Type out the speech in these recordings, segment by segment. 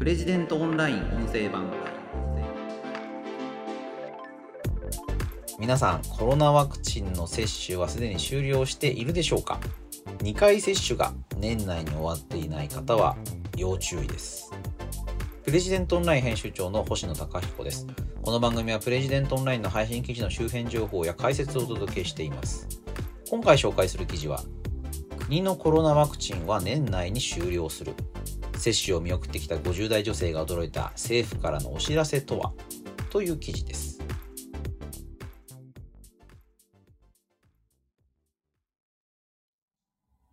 プレジデントオンライン音声版皆さんコロナワクチンの接種はすでに終了しているでしょうか？2回接種が年内に終わっていない方は要注意です。プレジデントオンライン編集長の星野貴彦です。この番組はプレジデントオンラインの配信記事の周辺情報や解説をお届けしています。今回紹介する記事は国のコロナワクチンは年内に終了する。接種を見送ってきた50代女性が驚いた政府からのお知らせとはという記事です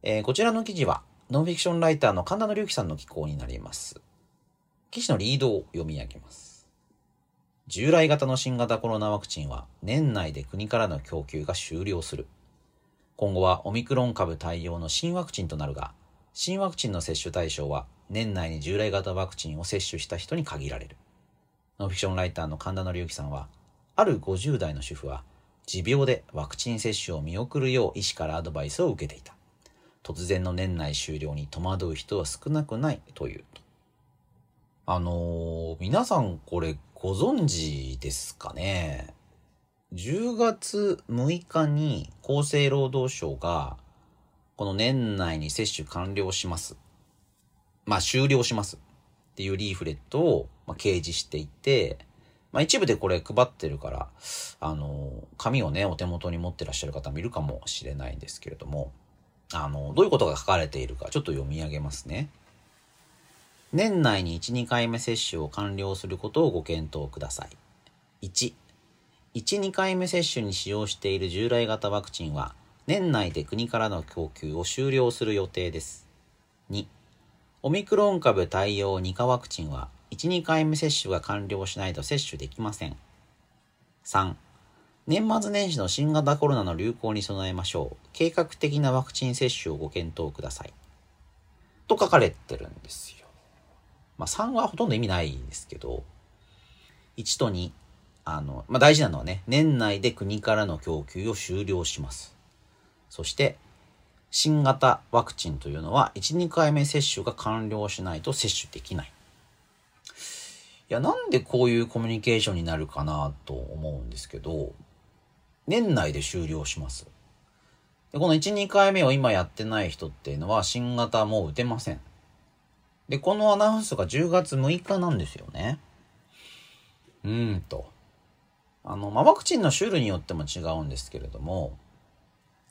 えー、こちらの記事は、ノンフィクションライターの神田の隆樹さんの寄稿になります。記事のリードを読み上げます。従来型の新型コロナワクチンは年内で国からの供給が終了する。今後はオミクロン株対応の新ワクチンとなるが、新ワクチンの接種対象は年内に従来型ワクチンを接種した人に限られる。ノンフィクションライターの神田隆樹さんは、ある50代の主婦は、持病でワクチン接種を見送るよう医師からアドバイスを受けていた。突然の年内終了に戸惑う人は少なくないというと。あのー、皆さんこれご存知ですかね ?10 月6日に厚生労働省がこの年内に接種完了します。まあ終了しますっていうリーフレットを、ま掲示していて、まあ一部でこれ配ってるから、あの、紙をね、お手元に持ってらっしゃる方もいるかもしれないんですけれども、あの、どういうことが書かれているかちょっと読み上げますね。年内に1、2回目接種を完了することをご検討ください。1、1、2回目接種に使用している従来型ワクチンは、年内で国からの供給を終了する予定です。2、オミクロン株対応2価ワクチンは、1、2回目接種が完了しないと接種できません。3、年末年始の新型コロナの流行に備えましょう。計画的なワクチン接種をご検討ください。と書かれてるんですよ。まあ3はほとんど意味ないんですけど、1と2、あの、まあ大事なのはね、年内で国からの供給を終了します。そして、新型ワクチンというのは、1、2回目接種が完了しないと接種できない。いや、なんでこういうコミュニケーションになるかなと思うんですけど、年内で終了します。でこの1、2回目を今やってない人っていうのは新型もう打てません。で、このアナウンスが10月6日なんですよね。うーんと。あの、まあ、ワクチンの種類によっても違うんですけれども、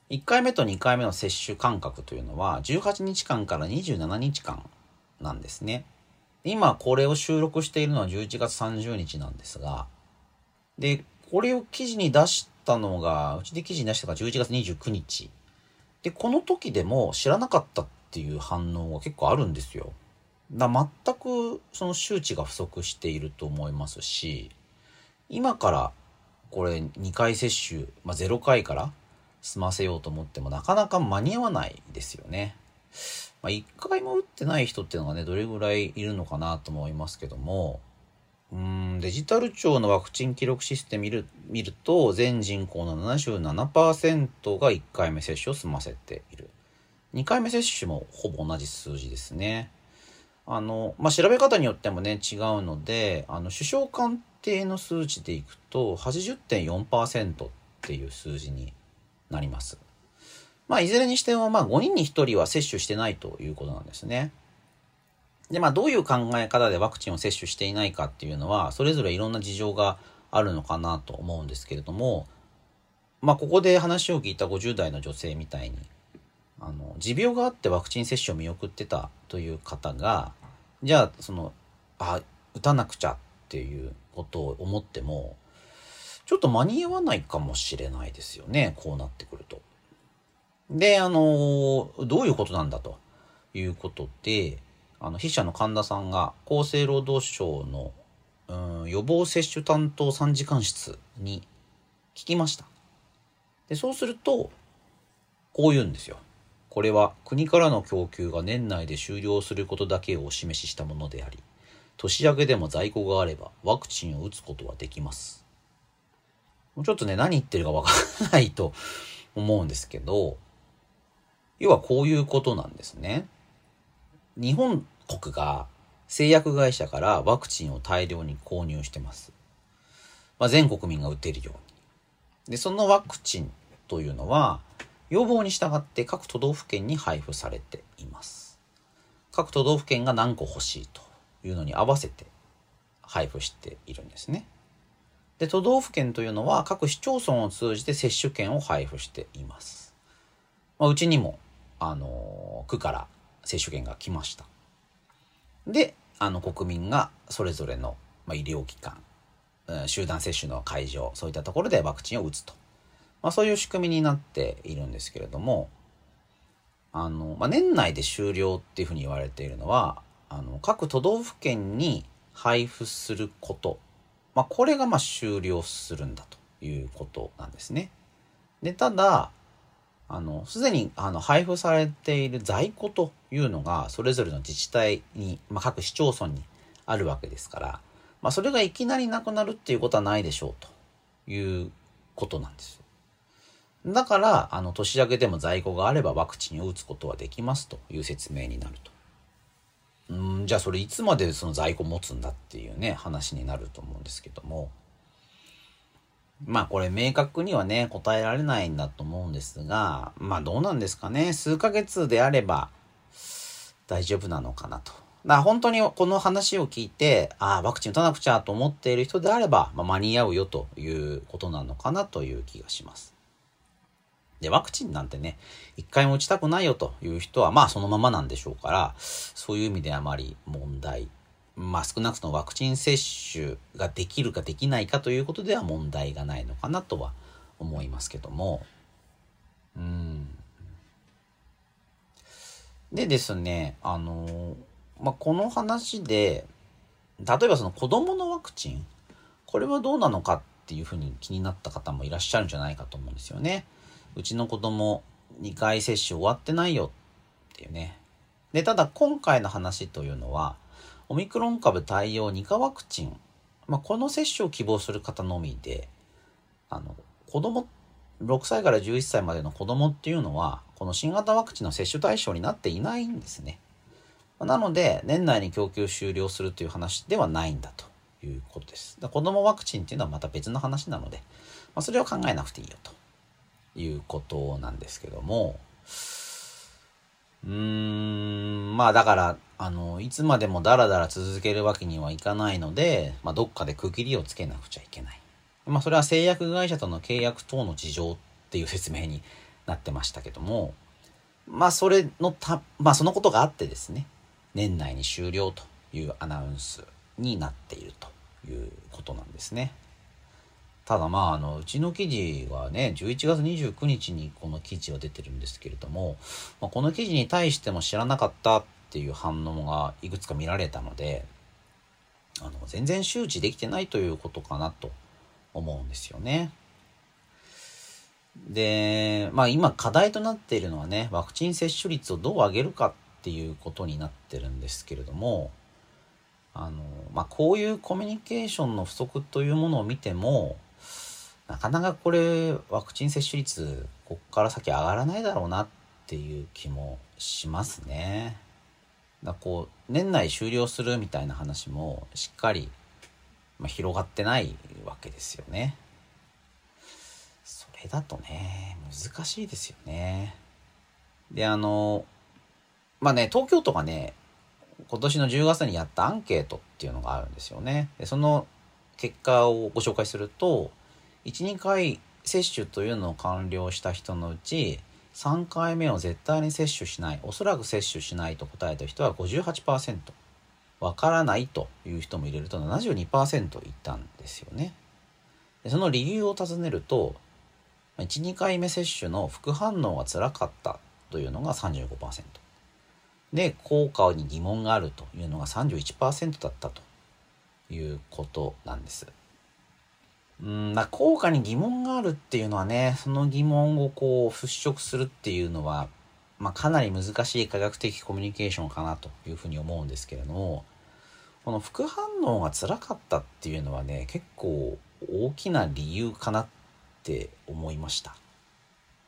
1回目と2回目の接種間隔というのは18日間から27日間なんですね。今これを収録しているのは11月30日なんですが、で、これを記事に出したのが、うちで記事に出したのが11月29日。で、この時でも知らなかったっていう反応が結構あるんですよ。だ全くその周知が不足していると思いますし、今からこれ2回接種、まあ、0回から済ませようと思ってもなかなか間に合わないですよね。まあ、1回も打ってない人っていうのがね、どれぐらいいるのかなと思いますけども、うんデジタル庁のワクチン記録システム見る見ると全人口の77%が1回目接種を済ませている。2回目接種もほぼ同じ数字ですね。あの、まあ、調べ方によってもね違うのであの首相官邸の数値でいくと80.4%っていう数字になります。まあいずれにしてもまあ5人に1人は接種してないということなんですね。で、まあ、どういう考え方でワクチンを接種していないかっていうのは、それぞれいろんな事情があるのかなと思うんですけれども、まあ、ここで話を聞いた50代の女性みたいに、あの、持病があってワクチン接種を見送ってたという方が、じゃあ、その、あ、打たなくちゃっていうことを思っても、ちょっと間に合わないかもしれないですよね、こうなってくると。で、あの、どういうことなんだということで、あの筆者の神田さんが厚生労働省の、うん、予防接種担当参事官室に聞きました。で、そうすると、こう言うんですよ。これは国からの供給が年内で終了することだけをお示ししたものであり、年明けでも在庫があればワクチンを打つことはできます。もうちょっとね、何言ってるかわからないと思うんですけど、要はこういうことなんですね。日本国が製薬会社からワクチンを大量に購入してます。まあ、全国民が打てるように。で、そのワクチンというのは、要望に従って各都道府県に配布されています。各都道府県が何個欲しいというのに合わせて配布しているんですね。で、都道府県というのは各市町村を通じて接種券を配布しています。まあ、うちにも、あの区から接種券が来ました。で、あの、国民がそれぞれの、まあ、医療機関、集団接種の会場、そういったところでワクチンを打つと。まあ、そういう仕組みになっているんですけれども、あの、まあ、年内で終了っていうふうに言われているのは、あの、各都道府県に配布すること、まあ、これがまあ終了するんだということなんですね。で、ただ、あの、すでにあの配布されている在庫というのが、それぞれの自治体に、まあ、各市町村にあるわけですから、まあ、それがいきなりなくなるっていうことはないでしょうということなんです。だから、あの、年明けでも在庫があればワクチンを打つことはできますという説明になると。うん、じゃあそれいつまでその在庫持つんだっていうね、話になると思うんですけども。まあこれ明確にはね、答えられないんだと思うんですが、まあどうなんですかね。数ヶ月であれば大丈夫なのかなと。だから本当にこの話を聞いて、ああ、ワクチン打たなくちゃと思っている人であれば、まあ、間に合うよということなのかなという気がします。で、ワクチンなんてね、一回も打ちたくないよという人は、まあそのままなんでしょうから、そういう意味であまり問題まあ少なくともワクチン接種ができるかできないかということでは問題がないのかなとは思いますけども。うん。でですね、あの、まあ、この話で、例えばその子供のワクチン、これはどうなのかっていうふうに気になった方もいらっしゃるんじゃないかと思うんですよね。うちの子供2回接種終わってないよっていうね。で、ただ今回の話というのは、オミクロン株対応2価ワクチン、まあ、この接種を希望する方のみで、あの、子供、6歳から11歳までの子供っていうのは、この新型ワクチンの接種対象になっていないんですね。なので、年内に供給終了するという話ではないんだということです。子供ワクチンっていうのはまた別の話なので、まあ、それを考えなくていいよということなんですけども、うーん、まあだから、あの、いつまでもダラダラ続けるわけにはいかないので、まあどっかで区切りをつけなくちゃいけない。まあそれは製薬会社との契約等の事情っていう説明になってましたけども、まあそれのた、まあそのことがあってですね、年内に終了というアナウンスになっているということなんですね。ただまあ、あの、うちの記事はね、11月29日にこの記事は出てるんですけれども、まあ、この記事に対しても知らなかったっていう反応がいくつか見られたので、あの、全然周知できてないということかなと思うんですよね。で、まあ今課題となっているのはね、ワクチン接種率をどう上げるかっていうことになってるんですけれども、あの、まあこういうコミュニケーションの不足というものを見ても、なかなかこれワクチン接種率こっから先上がらないだろうなっていう気もしますね。だこう年内終了するみたいな話もしっかり、まあ、広がってないわけですよね。それだとね難しいですよね。であのまあね東京都がね今年の10月にやったアンケートっていうのがあるんですよね。でその結果をご紹介すると12回接種というのを完了した人のうち3回目を絶対に接種しないおそらく接種しないと答えた人は58%わからないという人も入れると72%いたんですよね。でその理由を尋ねると12回目接種の副反応がつらかったというのが35%で効果に疑問があるというのが31%だったということなんです。うんだ効果に疑問があるっていうのはねその疑問をこう払拭するっていうのは、まあ、かなり難しい科学的コミュニケーションかなというふうに思うんですけれどもこの副反応が辛かったっていうのはね結構大きな理由かなって思いました。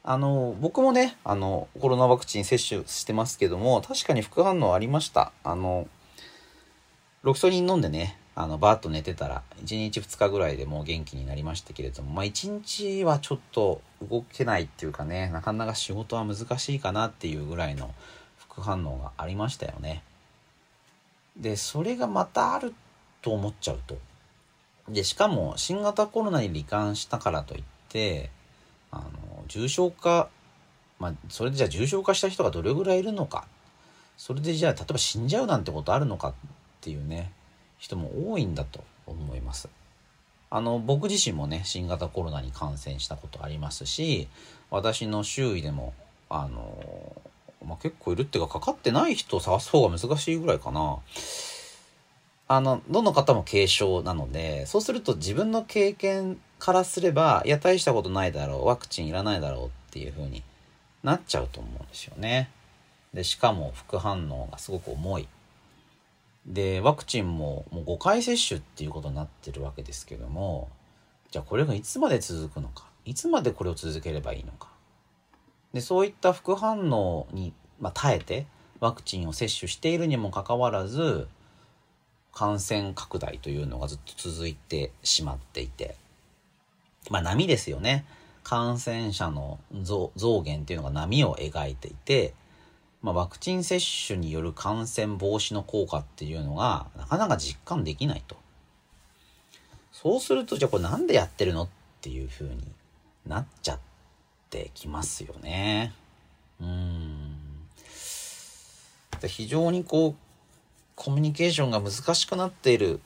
あの僕もねあのコロナワクチン接種してますけども確かに副反応ありました。あのロキソニン飲んでね、あの、バーッと寝てたら、1日2日ぐらいでもう元気になりましたけれども、まあ1日はちょっと動けないっていうかね、なかなか仕事は難しいかなっていうぐらいの副反応がありましたよね。で、それがまたあると思っちゃうと。で、しかも新型コロナに罹患したからといって、あの、重症化、まあ、それでじゃあ重症化した人がどれぐらいいるのか。それでじゃあ、例えば死んじゃうなんてことあるのかっていうね。人も多いんだと思います。あの僕自身もね新型コロナに感染したことありますし私の周囲でもあの、まあ、結構いるっていうかかかってない人を探す方が難しいぐらいかな。あのどの方も軽症なのでそうすると自分の経験からすればいや大したことないだろうワクチンいらないだろうっていう風になっちゃうと思うんですよね。でしかも副反応がすごく重いで、ワクチンももう5回接種っていうことになってるわけですけども、じゃあこれがいつまで続くのか、いつまでこれを続ければいいのか？で、そういった副反応に、まあ、耐えてワクチンを接種しているにもかかわらず、感染拡大というのがずっと続いてしまっていて、まあ波ですよね。感染者の増減っていうのが波を描いていて、まあ、ワクチン接種による感染防止の効果っていうのがなかなか実感できないと。そうするとじゃあこれなんでやってるのっていう風になっちゃってきますよね。うん。非常にこうコミュニケーションが難しくなっている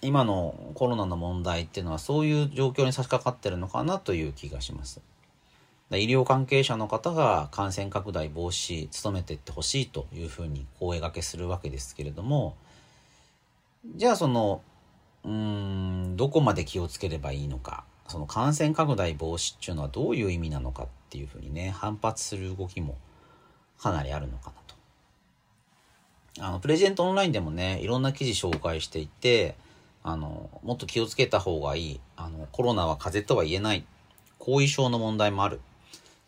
今のコロナの問題っていうのはそういう状況に差し掛かってるのかなという気がします。医療関係者の方が感染拡大防止努めていってほしいというふうに声がけするわけですけれどもじゃあそのうんどこまで気をつければいいのかその感染拡大防止っていうのはどういう意味なのかっていうふうにね反発する動きもかなりあるのかなと。あのプレゼントオンラインでもねいろんな記事紹介していてあのもっと気をつけた方がいい。あのコロナは風邪とは言えない。後遺症の問題もある。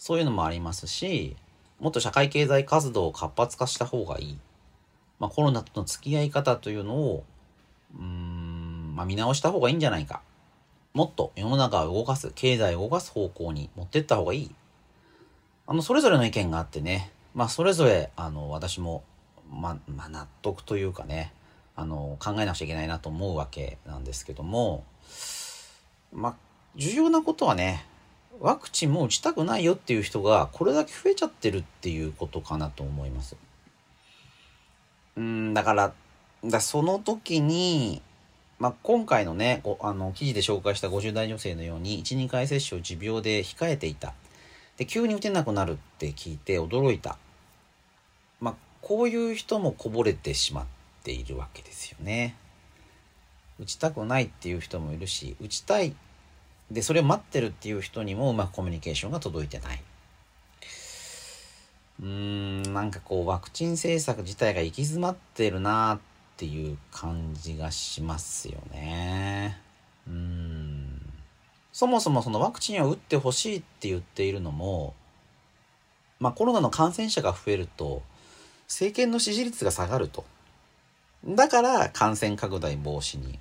そういうのもありますし、もっと社会経済活動を活発化した方がいい。まあ、コロナとの付き合い方というのを、うーん、まあ、見直した方がいいんじゃないか。もっと世の中を動かす、経済を動かす方向に持ってった方がいい。あの、それぞれの意見があってね、まあ、それぞれ、あの、私も、ま、まあ、納得というかね、あの、考えなくちゃいけないなと思うわけなんですけども、まあ、重要なことはね、ワクチンも打ちたくないよっていう人がこれだけ増えちゃってるっていうことかなと思います。うんだからだその時に、まあ、今回のねあの記事で紹介した50代女性のように12回接種を持病で控えていたで急に打てなくなるって聞いて驚いた、まあ、こういう人もこぼれてしまっているわけですよね。打ちたくないっていう人もいるし打ちたいで、それを待ってるっていう人にもうまくコミュニケーションが届いてない。うーん、なんかこう、ワクチン政策自体が行き詰まってるなっていう感じがしますよね。うん。そもそもそのワクチンを打ってほしいって言っているのも、まあコロナの感染者が増えると、政権の支持率が下がると。だから感染拡大防止に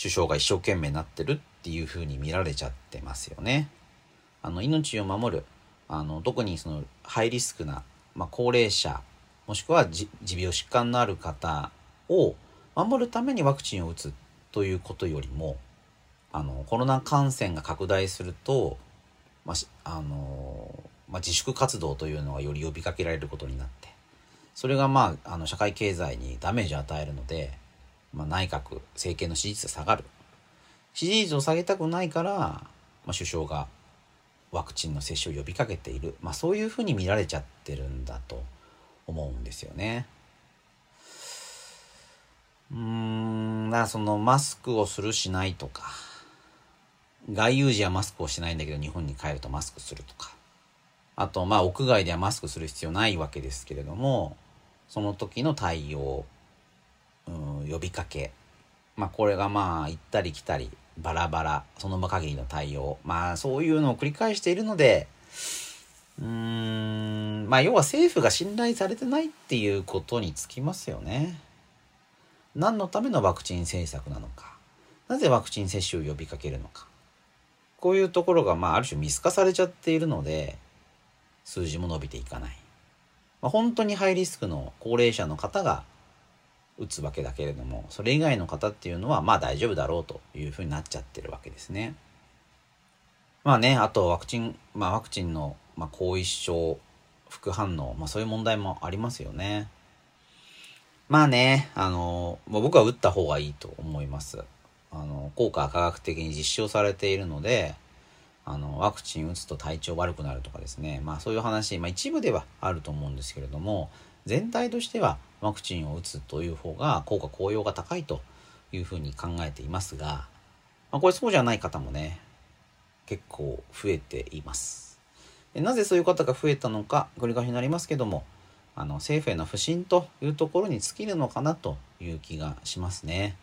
首相が一生懸命なってるっていう風に見られちゃってますよね。あの命を守るあの特にそのハイリスクな、まあ、高齢者もしくは持病疾患のある方を守るためにワクチンを打つということよりもあのコロナ感染が拡大すると、まああのまあ、自粛活動というのがより呼びかけられることになってそれが、まあ、あの社会経済にダメージを与えるのでまあ、内閣、政権の支持率が下がる。支持率を下げたくないから、まあ、首相がワクチンの接種を呼びかけている。まあ、そういうふうに見られちゃってるんだと思うんですよね。うーん、だそのマスクをするしないとか、外遊時はマスクをしないんだけど日本に帰るとマスクするとか、あとまあ屋外ではマスクする必要ないわけですけれども、その時の対応うん、呼びかけ、まあ、これがまあ行ったり来たりバラバラその場限りの対応。まあそういうのを繰り返しているのでうーんまあ要は政府が信頼されてないっていうことにつきますよね。何のためのワクチン政策なのか。なぜワクチン接種を呼びかけるのか。こういうところが、まあ、ある種見透かされちゃっているので数字も伸びていかない、まあ、本当にハイリスクの高齢者の方が打つわけだけれどもそれ以外の方っていうのはまあ大丈夫だろうというふうになっちゃってるわけですね。まあねあとワクチン、まあ、ワクチンの、まあ、後遺症副反応、まあ、そういう問題もありますよね。まあね、あのま、僕は打った方がいいと思います。あの、効果は科学的に実証されているので、あの、ワクチン打つと体調悪くなるとかですね、まあそういう話、まあ一部ではあると思うんですけれども、全体としてはワクチンを打つという方が効果効用が高いというふうに考えていますが、まあこれそうじゃない方もね、結構増えています。なぜそういう方が増えたのか、繰り返しになりますけども、あの政府への不信というところに尽きるのかなという気がしますね。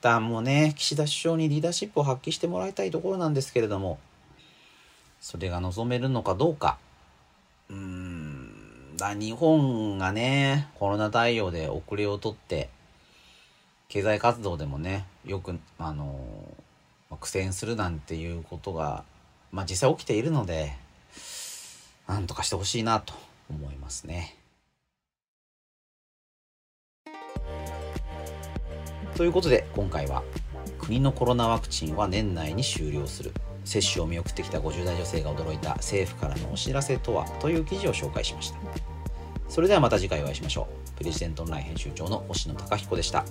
だもうね、岸田首相にリーダーシップを発揮してもらいたいところなんですけれども、それが望めるのかどうか。うーん、だ日本がね、コロナ対応で遅れをとって、経済活動でもね、よく、あの、苦戦するなんていうことが、まあ実際起きているので、なんとかしてほしいなと思いますね。ということで今回は国のコロナワクチンは年内に終了する接種を見送ってきた50代女性が驚いた政府からのお知らせとはという記事を紹介しました。それではまた次回お会いしましょう。プレジデントオンライン編集長の星野貴彦でした。